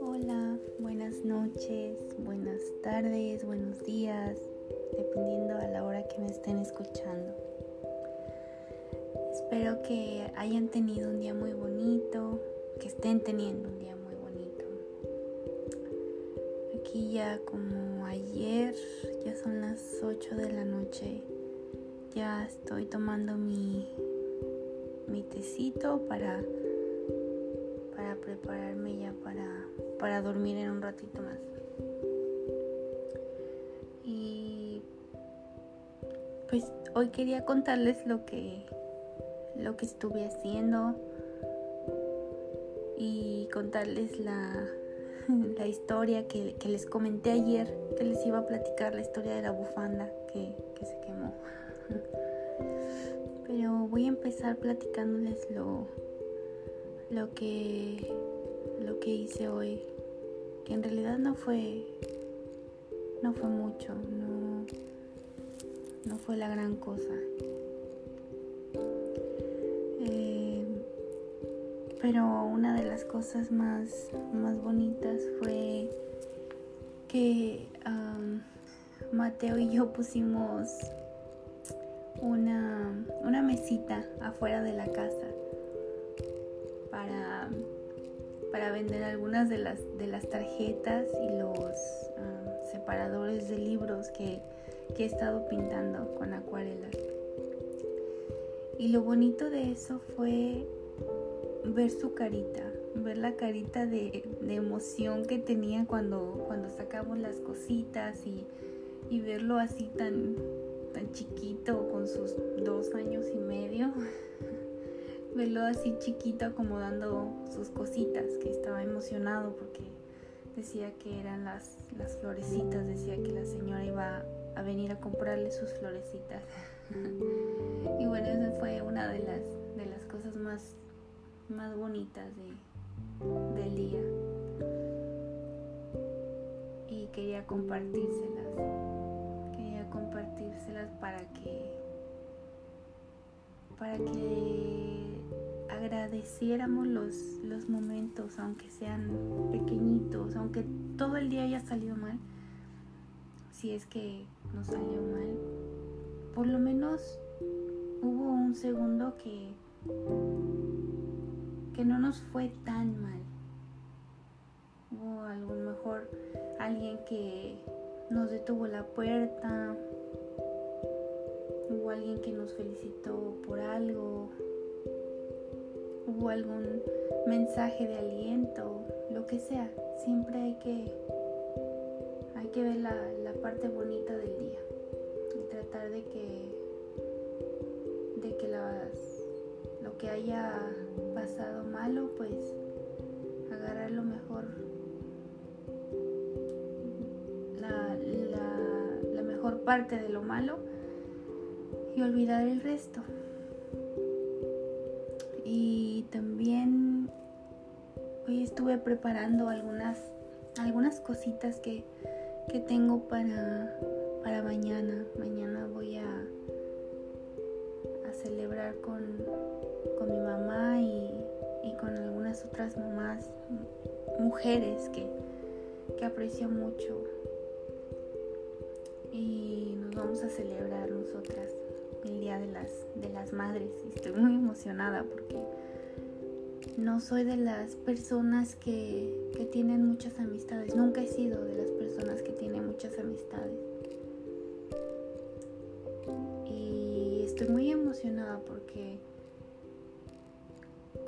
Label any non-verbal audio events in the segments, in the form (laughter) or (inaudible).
Hola, buenas noches, buenas tardes, buenos días, dependiendo a la hora que me estén escuchando. Espero que hayan tenido un día muy bonito, que estén teniendo un día muy bonito. Aquí ya como ayer, ya son las 8 de la noche, ya estoy tomando mi, mi tecito para, para prepararme ya para, para dormir en un ratito más. Y pues hoy quería contarles lo que lo que estuve haciendo y contarles la, (laughs) la historia que, les comenté ayer, que les iba a platicar la historia de la bufanda que, se quemó. Pero voy a empezar platicándoles lo, lo, que, lo que hice hoy, que en realidad no fue, no fue mucho, no, no fue la gran cosa. Pero una de las cosas más, más bonitas fue que Mateo y yo pusimos una, una mesita afuera de la casa para, para vender algunas de las, de las tarjetas y los separadores de libros que, que he estado pintando con acuarelas. Y lo bonito de eso fue ver su carita, ver la carita de, emoción que tenía cuando, cuando sacamos las cositas y, verlo así tan, tan chiquito con sus dos años y medio, (laughs) verlo así chiquito acomodando sus cositas, que estaba emocionado porque decía que eran las, las florecitas, decía que la señora iba a venir a comprarle sus florecitas. (laughs) y bueno, esa fue una de las, de las cosas más más bonitas de, del día y quería compartírselas compartírselas para que para que agradeciéramos los, los momentos aunque sean pequeñitos aunque todo el día haya salido mal si es que no salió mal por lo menos hubo un segundo que que no nos fue tan mal. Hubo a lo mejor alguien que nos detuvo la puerta, hubo alguien que nos felicitó por algo, hubo algún mensaje de aliento, lo que sea. Siempre hay que, hay que ver la, parte bonita del día y tratar de que, de que lo que haya pasado malo, pues parte de lo malo y olvidar el resto. Y también hoy estuve preparando algunas, algunas cositas que, que tengo para, para mañana. Mañana voy a, a celebrar con, con mi mamá y, con algunas otras mamás, mujeres que, que aprecio mucho. Vamos a celebrar nosotras el Día de las, de las Madres. Y estoy muy emocionada porque no soy de las personas que, que tienen muchas amistades. Nunca he sido de las personas que tienen muchas amistades. Y estoy muy emocionada porque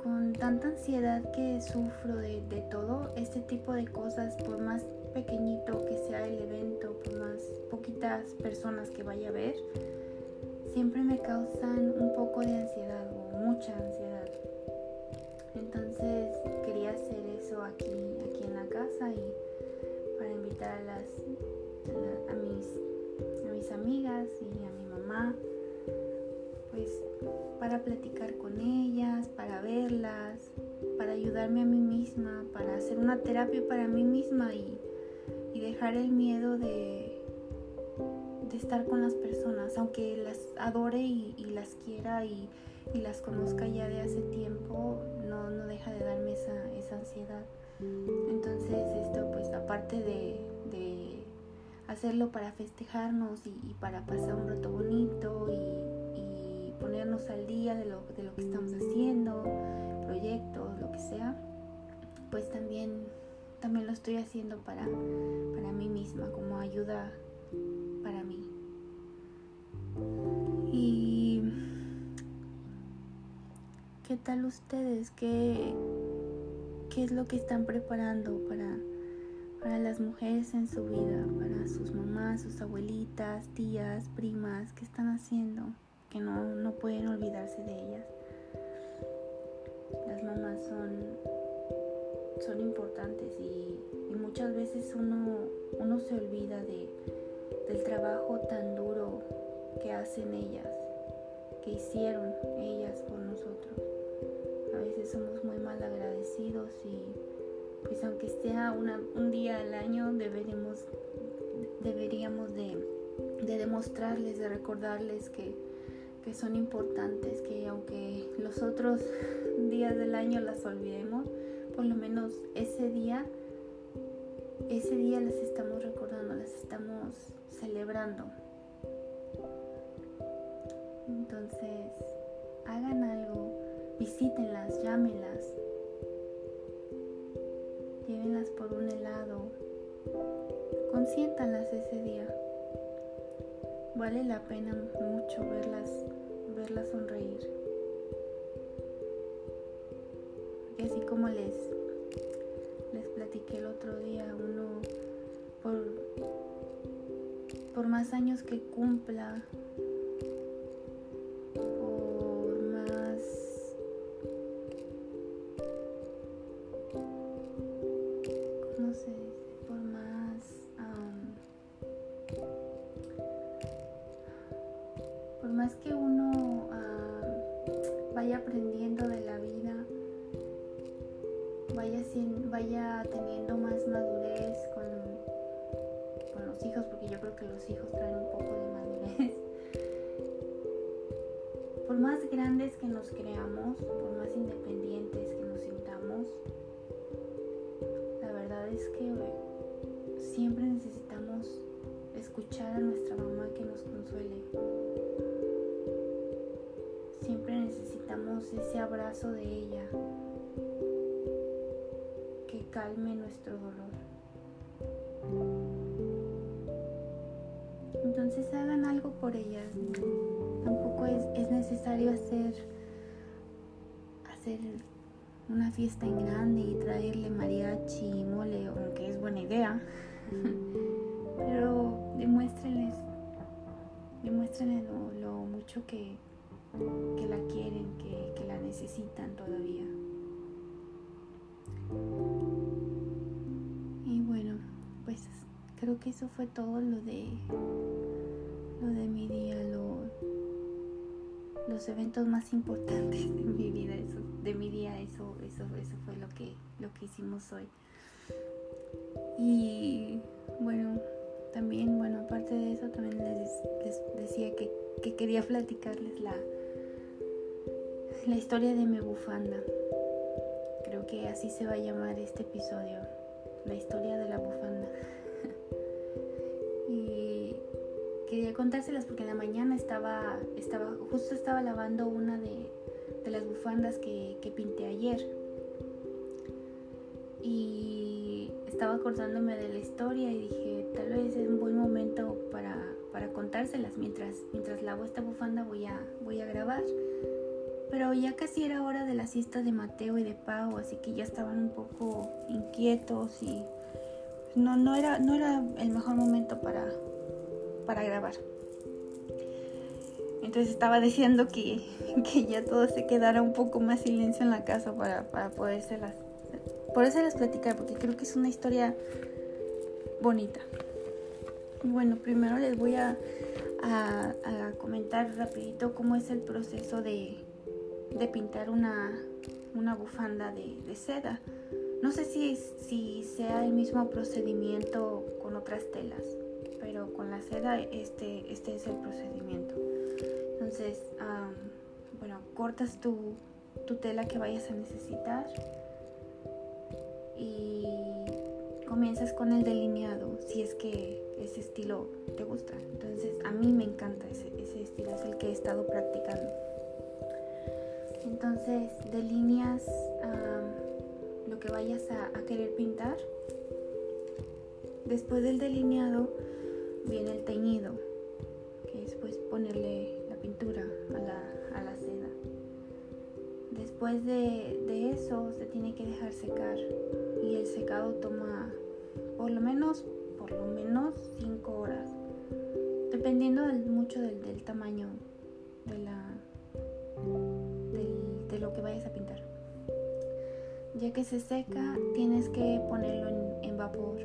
con tanta ansiedad que sufro de, todo, este tipo de cosas, por más pequeñito que sea el evento, por más poquitas personas que vaya a ver, siempre me causan un poco de ansiedad o mucha ansiedad. Entonces quería hacer eso aquí, aquí en la casa y para invitar a las a, mis, a mis amigas y a mi mamá pues para platicar con ellas, para verlas, para ayudarme a mí misma, para hacer una terapia para mí misma y, dejar el miedo de, de estar con las personas, aunque las adore y, las quiera y, las conozca ya de hace tiempo, no, no deja de darme esa, esa ansiedad. Entonces esto pues aparte de, hacerlo para festejarnos y, para pasar un rato bonito y, ponernos al día de lo, de lo que estamos haciendo, proyectos, lo que sea, pues también, también lo estoy haciendo para, para mí misma, como ayuda para mí. Y ¿qué tal ustedes? ¿Qué, qué es lo que están preparando para, para las mujeres en su vida, para sus mamás, sus abuelitas, tías, primas? ¿Qué están haciendo? Que no, no pueden olvidarse de ellas. Las mamás son, son importantes y, muchas veces uno, uno se olvida de del trabajo tan duro que hacen ellas, que hicieron ellas por nosotros. A veces somos muy mal agradecidos y pues aunque sea un día al año deberíamos, deberíamos de, demostrarles, de recordarles que, que son importantes, que aunque los otros (laughs) días del año las olvidemos, por lo menos ese día, ese día las estamos recordando, las estamos celebrando. Entonces, hagan algo, visítenlas, llámenlas, llévenlas por un helado, consiéntalas ese día. Vale la pena mucho verlas, verlas sonreír. Como les, les platiqué el otro día, uno por por más años que cumpla, nos creamos, por más independientes que nos sintamos, la verdad es que siempre necesitamos escuchar a nuestra mamá que nos consuele. Siempre necesitamos ese abrazo de ella que calme nuestro dolor. Entonces hagan algo por ellas. Tampoco es, necesario hacer, hacer una fiesta en grande y traerle mariachi y mole, aunque es buena idea. (laughs) Pero demuéstrenles, demuéstrenles lo, mucho que, que, la quieren, que, que la necesitan todavía. Y bueno, pues creo que eso fue todo lo de los eventos más importantes de mi vida, eso, de mi día, eso, eso, eso fue lo que, lo que hicimos hoy. Y bueno, también, bueno, aparte de eso, también les, decía que, que, quería platicarles la, la historia de mi bufanda. Creo que así se va a llamar este episodio, la historia de la bufanda quería contárselas porque en la mañana estaba, estaba justo estaba lavando una de, las bufandas que, pinté ayer. Y estaba acordándome de la historia y dije tal vez es un buen momento para, contárselas. Mientras, mientras lavo esta bufanda voy a, voy a grabar pero ya casi era hora de la siesta de Mateo y de Pau así que ya estaban un poco inquietos y no, no, era, no era el mejor momento para, para grabar. Entonces estaba diciendo que, ya todo se quedara un poco más silencio en la casa para, para podérselas, las platicar, porque creo que es una historia bonita. Bueno, primero les voy a, a, comentar rapidito cómo es el proceso de, de pintar una, una bufanda de, de seda. No sé si, si sea el mismo procedimiento con otras telas, con la seda este, este es el procedimiento. Entonces, bueno, cortas tu, tu tela que vayas a necesitar y comienzas con el delineado si es que ese estilo te gusta. Entonces a mí me encanta ese, estilo, es el que he estado practicando. Entonces delineas lo que vayas a, querer pintar. Después del delineado viene el teñido, que es pues ponerle la pintura a la, a la seda. Después de, de eso se tiene que dejar secar y el secado toma por lo menos por lo menos 5 horas dependiendo mucho del, tamaño de la de lo que vayas a pintar ya que se seca tienes que ponerlo en, vapor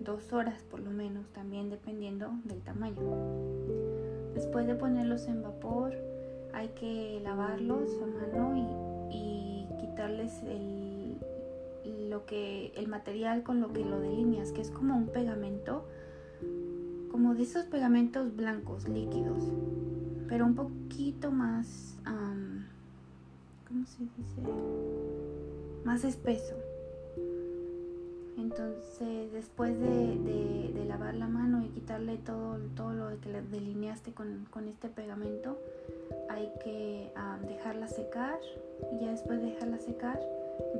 dos horas por lo menos también dependiendo del tamaño después de ponerlos en vapor hay que lavarlos a mano y quitarles el lo que el material con lo que lo delineas, que es como un pegamento, como de esos pegamentos blancos líquidos, pero un poquito más, ¿cómo se dice? Más espeso. Entonces, después de, de, lavar la mano y quitarle todo, todo lo que delineaste con, con este pegamento, hay que dejarla secar y ya después de dejarla secar,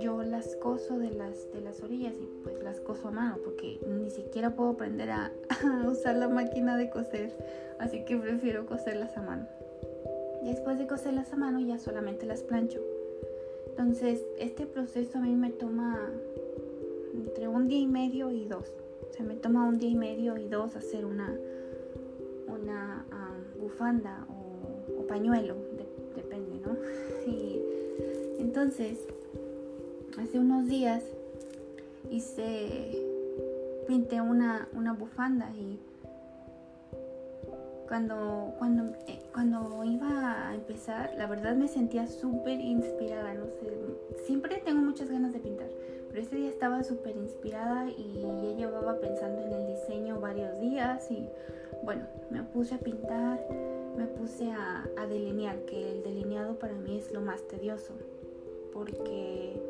yo las coso de las, de las orillas y pues las coso a mano porque ni siquiera puedo aprender a, (laughs) usar la máquina de coser, así que prefiero coserlas a mano. Y después de coserlas a mano ya solamente las plancho. Entonces este proceso a mí me toma entre un día y medio y dos. O sea, me toma un día y medio y dos hacer una, una bufanda o, pañuelo, depende, ¿no? (laughs) Y entonces hace unos días hice, pinté una, una bufanda y cuando, cuando, eh, cuando iba a empezar, la verdad me sentía súper inspirada, no sé, siempre tengo muchas ganas de pintar, pero ese día estaba súper inspirada y ya llevaba pensando en el diseño varios días y bueno, me puse a pintar, me puse a, a delinear, que el delineado para mí es lo más tedioso, porque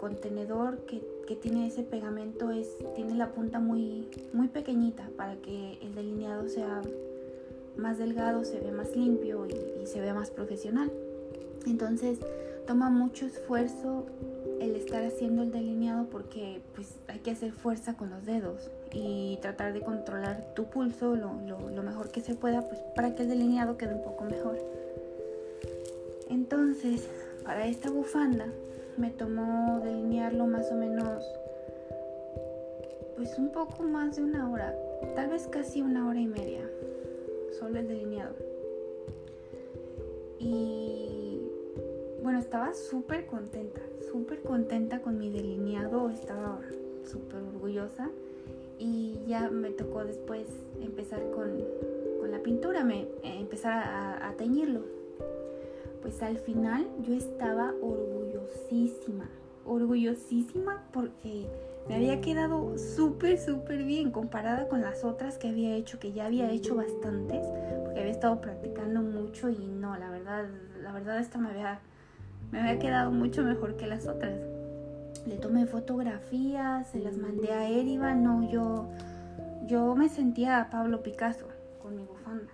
contenedor que, tiene ese pegamento es, tiene la punta muy, muy pequeñita para que el delineado sea más delgado, se ve más limpio y, se ve más profesional. Entonces toma mucho esfuerzo el estar haciendo el delineado porque pues hay que hacer fuerza con los dedos y tratar de controlar tu pulso lo, lo, mejor que se pueda pues para que el delineado quede un poco mejor. Entonces, para esta bufanda me tomó delinearlo más o menos pues un poco más de una hora, tal vez casi una hora y media, solo el delineado. Y bueno, estaba súper contenta, súper contenta con mi delineado, estaba súper orgullosa. Y ya me tocó después empezar con, la pintura, me, empezar a teñirlo. Pues al final yo estaba orgullosísima, orgullosísima porque me había quedado súper, súper bien comparada con las otras que había hecho, que ya había hecho bastantes, porque había estado practicando mucho y no, la verdad, la verdad esta me había, me había quedado mucho mejor que las otras. Le tomé fotografías, se las mandé a Eriva, no, yo, yo me sentía Pablo Picasso con mi bufanda.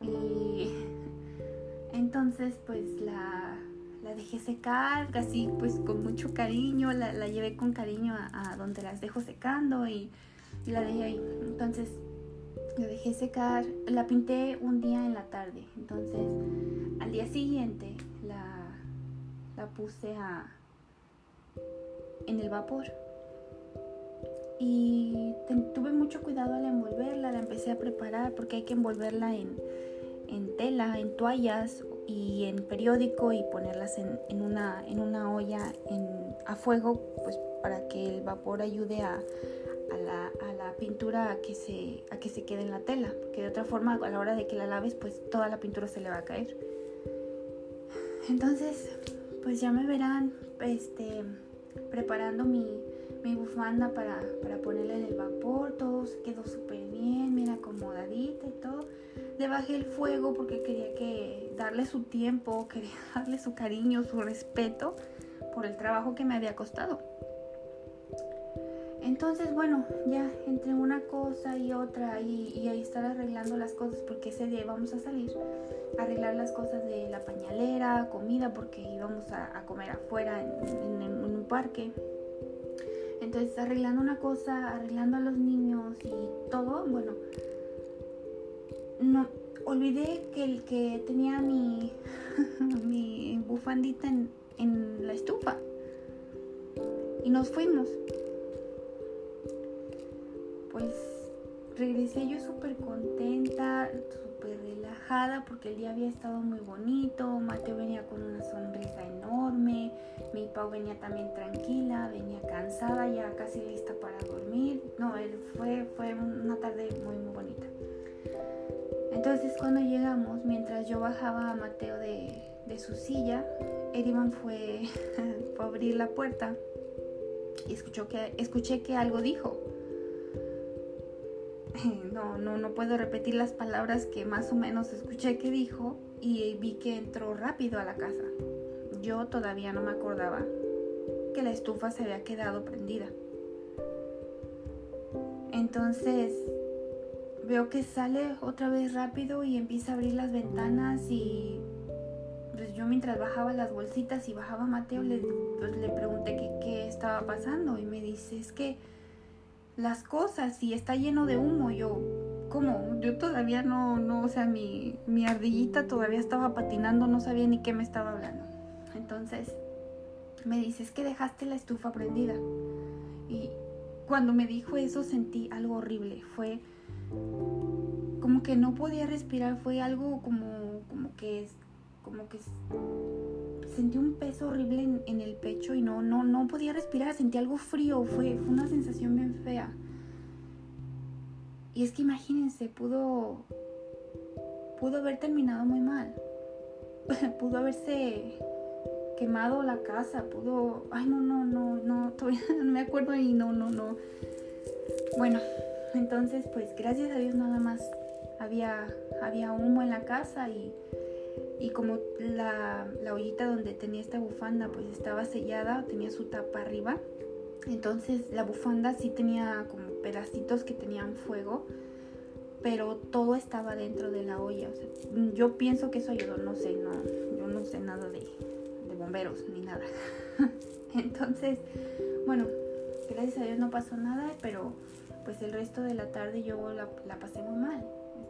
Y entonces pues la, dejé secar, casi pues con mucho cariño, la, llevé con cariño a, donde las dejo secando y, la dejé ahí. Entonces la dejé secar, la pinté un día en la tarde, entonces al día siguiente la, la puse a, en el vapor. Y tuve mucho cuidado al envolverla, la empecé a preparar porque hay que envolverla en, en tela, en toallas y en periódico y ponerlas en, en, una, en una olla a fuego pues para que el vapor ayude a, a, la, a, la, pintura a que, se, a que se quede en la tela porque de otra forma a la hora de que la laves pues toda la pintura se le va a caer entonces pues ya me verán este preparando mi, mi bufanda para, para ponerla en el vapor, todo quedó súper bien, bien acomodadita y todo. Le bajé el fuego porque quería que darle su tiempo, (laughs) quería darle su cariño, su respeto por el trabajo que me había costado. Entonces, bueno, ya entre una cosa y otra y, ahí estar arreglando las cosas porque ese día íbamos a salir, arreglar las cosas de la pañalera, comida porque íbamos a, comer afuera en, un parque. Entonces, arreglando una cosa, arreglando a los niños y todo, bueno, no olvidé que el que tenía mi, (laughs) mi bufandita en, en la estufa y nos fuimos pues regresé yo súper contenta, súper relajada porque el día había estado muy bonito, Mateo venía con una sonrisa enorme, mi Pau venía también tranquila, venía cansada, ya casi lista para dormir. No, él fue, fue una tarde muy muy bonita. Entonces cuando llegamos, mientras yo bajaba a Mateo de, su silla, Erivan fue, (laughs) fue a abrir la puerta y escuchó que, escuché que algo dijo (clears throat) no, no, no puedo repetir las palabras que más o menos escuché que dijo y vi que entró rápido a la casa. Yo todavía no me acordaba que la estufa se había quedado prendida. Entonces veo que sale otra vez rápido y empieza a abrir las ventanas y pues yo mientras bajaba las bolsitas y bajaba Mateo le, pues, le pregunté qué estaba pasando y me dice es que las cosas y está lleno de humo. Yo, ¿cómo? Yo todavía no, no, o sea, mi, mi ardillita todavía estaba patinando, no sabía ni qué me estaba hablando. Entonces me dice, es que dejaste la estufa prendida. Y cuando me dijo eso sentí algo horrible. Fue como que no podía respirar, fue algo como, como que, como que sentí un peso horrible en, el pecho y no, no, no podía respirar, sentí algo frío, fue, fue una sensación bien fea. Y es que imagínense, pudo, pudo haber terminado muy mal. (laughs) pudo haberse quemado la casa, pudo, ay no, no, no, no, (laughs) todavía no me acuerdo y no, no, no. Bueno, entonces pues gracias a Dios nada más había, había humo en la casa y y como la, ollita donde tenía esta bufanda pues estaba sellada, tenía su tapa arriba, entonces la bufanda sí tenía como pedacitos que tenían fuego, pero todo estaba dentro de la olla. yo pienso que eso ayudó, no sé, no, yo no sé nada de, de bomberos ni nada. (laughs) entonces, bueno, gracias a Dios no pasó nada, pero pues el resto de la tarde yo la, la pasé muy mal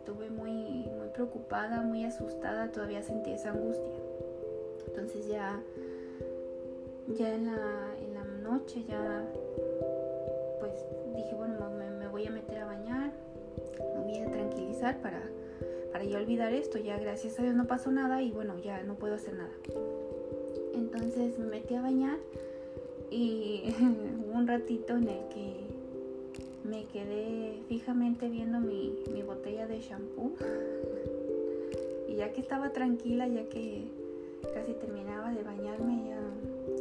estuve muy, muy preocupada, muy asustada, todavía sentí esa angustia. Entonces ya, ya en la, en la noche ya, pues dije, bueno, me, voy a meter a bañar, me voy a tranquilizar para, para ya olvidar esto. Ya gracias a Dios no pasó nada y bueno, ya no puedo hacer nada. Entonces me metí a bañar y (laughs) hubo un ratito en el que me quedé fijamente viendo mi, botella de shampoo. Y ya que estaba tranquila, ya que casi terminaba de bañarme, ya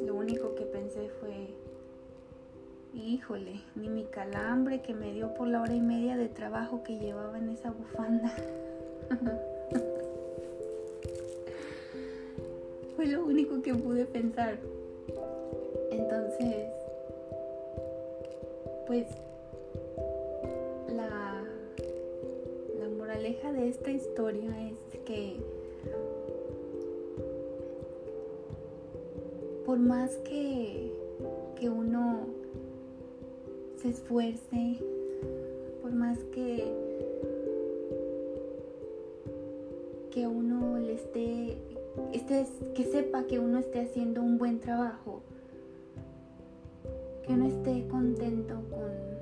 lo único que pensé fue, híjole, ni mi calambre que me dio por la hora y media de trabajo que llevaba en esa bufanda. (laughs) fue lo único que pude pensar. Entonces, pues de esta historia es que por más que, que uno se esfuerce, por más que, que uno le esté, esté, que sepa que uno esté haciendo un buen trabajo, que uno esté contento con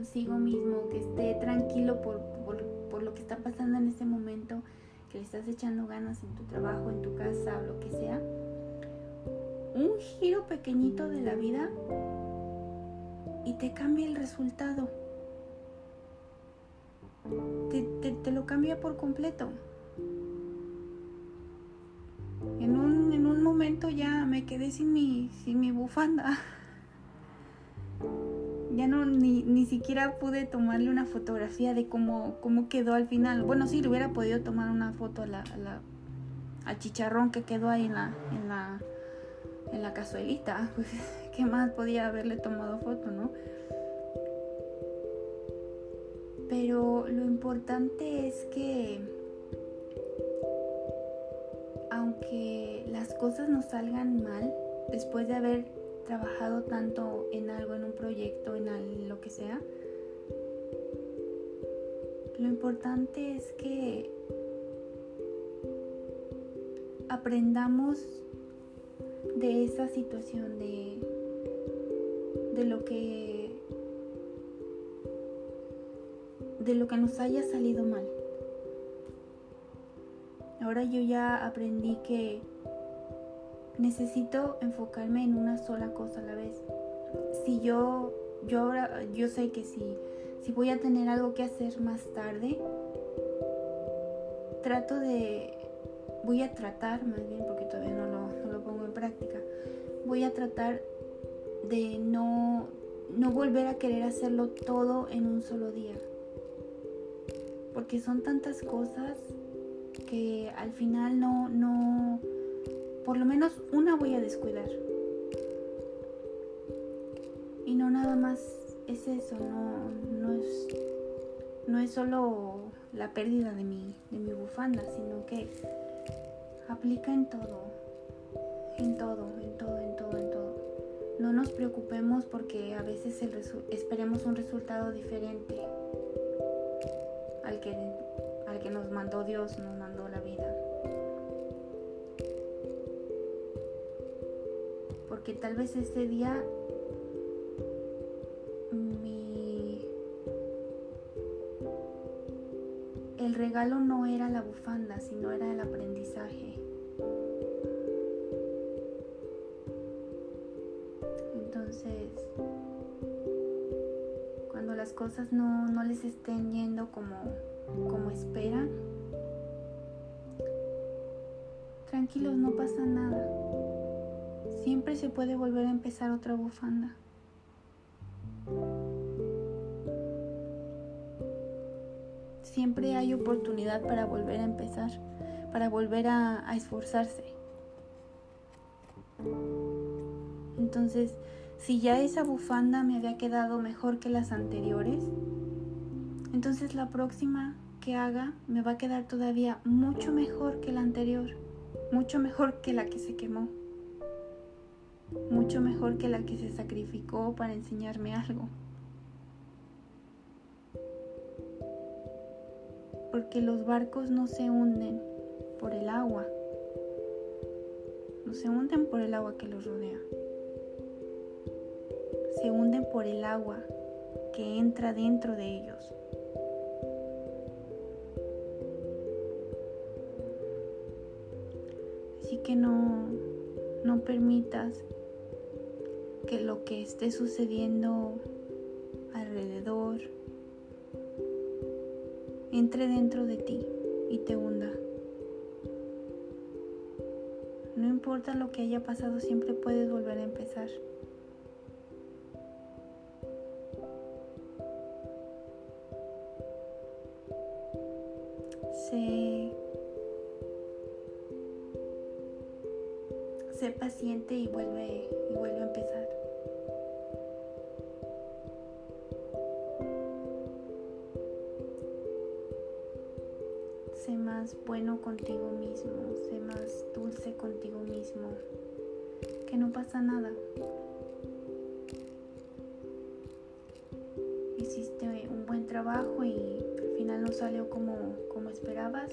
consigo mismo, que esté tranquilo por, lo que está pasando en este momento, que le estás echando ganas en tu trabajo, en tu casa lo que sea, un giro pequeñito de la vida y te cambia el resultado. Te, lo cambia por completo. En un, en un momento ya me quedé sin mi, sin mi bufanda. (laughs) Ya no ni, ni siquiera pude tomarle una fotografía de cómo, cómo quedó al final. Bueno, sí, le hubiera podido tomar una foto a la, la, al chicharrón que quedó ahí en la, en la, en la cazuelita. (laughs) Pues, ¿qué más podía haberle tomado foto, no? Pero lo importante es que aunque las cosas nos salgan mal, después de haber trabajado tanto en algo, en un proyecto, en lo que sea, lo importante es que aprendamos de esa situación, de, de lo que de lo que nos haya salido mal. Ahora yo ya aprendí que necesito enfocarme en una sola cosa a la vez. Si yo, yo ahora, yo sé que si, si voy a tener algo que hacer más tarde, trato de, voy a tratar más bien, porque todavía no lo, no lo pongo en práctica, voy a tratar de no, no volver a querer hacerlo todo en un solo día. Porque son tantas cosas que al final no, no, por lo menos una voy a descuidar. Y no nada más es eso, no, no es, no es solo la pérdida de mi, de mi bufanda, sino que aplica en todo, en todo, en todo, en todo, en todo. No nos preocupemos porque a veces esperemos un resultado diferente al que, al que nos mandó Dios, Porque tal vez ese día mi... el regalo no era la bufanda, sino era el aprendizaje. Entonces, cuando las cosas no, no les estén yendo como, como esperan, tranquilos, no pasa nada. Siempre se puede volver a empezar otra bufanda. Siempre hay oportunidad para volver a empezar, para volver a, esforzarse. Entonces, si ya esa bufanda me había quedado mejor que las anteriores, entonces la próxima que haga me va a quedar todavía mucho mejor que la anterior, mucho mejor que la que se quemó, mucho mejor que la que se sacrificó para enseñarme algo. Porque los barcos no se hunden por el agua, no se hunden por el agua que los rodea se hunden por el agua que entra dentro de ellos. Así que no, no permitas que lo que esté sucediendo alrededor entre dentro de ti y te hunda. No importa lo que haya pasado, siempre puedes volver a empezar. Final no salió como, como esperabas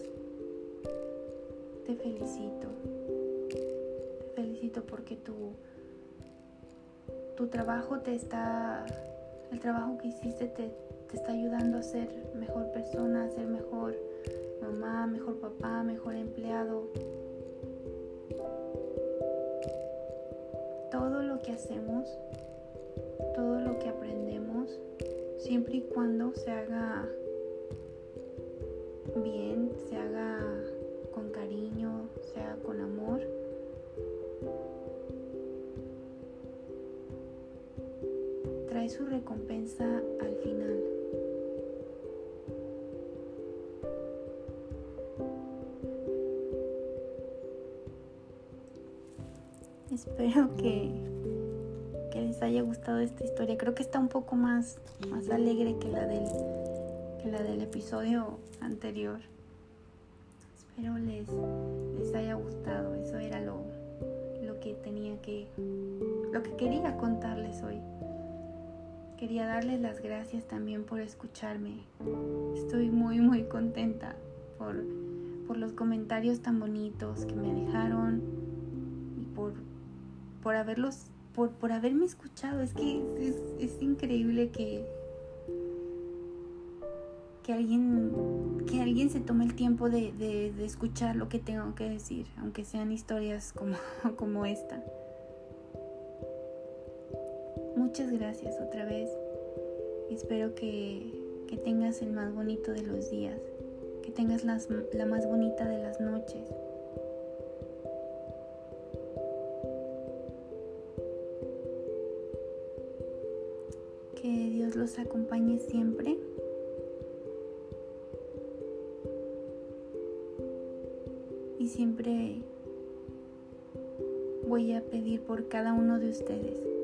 te felicito. Te felicito porque tu, tu trabajo te está, el trabajo que hiciste te, te está ayudando a ser mejor persona, a ser mejor mamá, mejor papá, mejor empleado. Todo lo que hacemos, todo lo que aprendemos, siempre y cuando se haga se haga con cariño, se haga con amor. Trae su recompensa al final. Espero que, que les haya gustado esta historia. Creo que está un poco más, más alegre que la del la del episodio anterior. Espero les, les haya gustado. Eso era lo, lo que tenía que, lo que quería contarles hoy. Quería darles las gracias también por escucharme. Estoy muy muy contenta por, por los comentarios tan bonitos que me dejaron y por, por haberlos, por, por haberme escuchado. Es que es, increíble que, que alguien, que alguien se tome el tiempo de, de, escuchar lo que tengo que decir, aunque sean historias como, (laughs) como esta. Muchas gracias otra vez. Espero que, tengas el más bonito de los días, que tengas la más bonita de las noches. Que Dios los acompañe siempre. Pedir por cada uno de ustedes.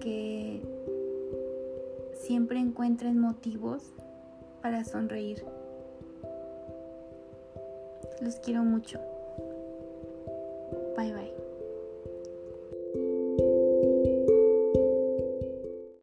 que siempre encuentren motivos para sonreír. Los quiero mucho.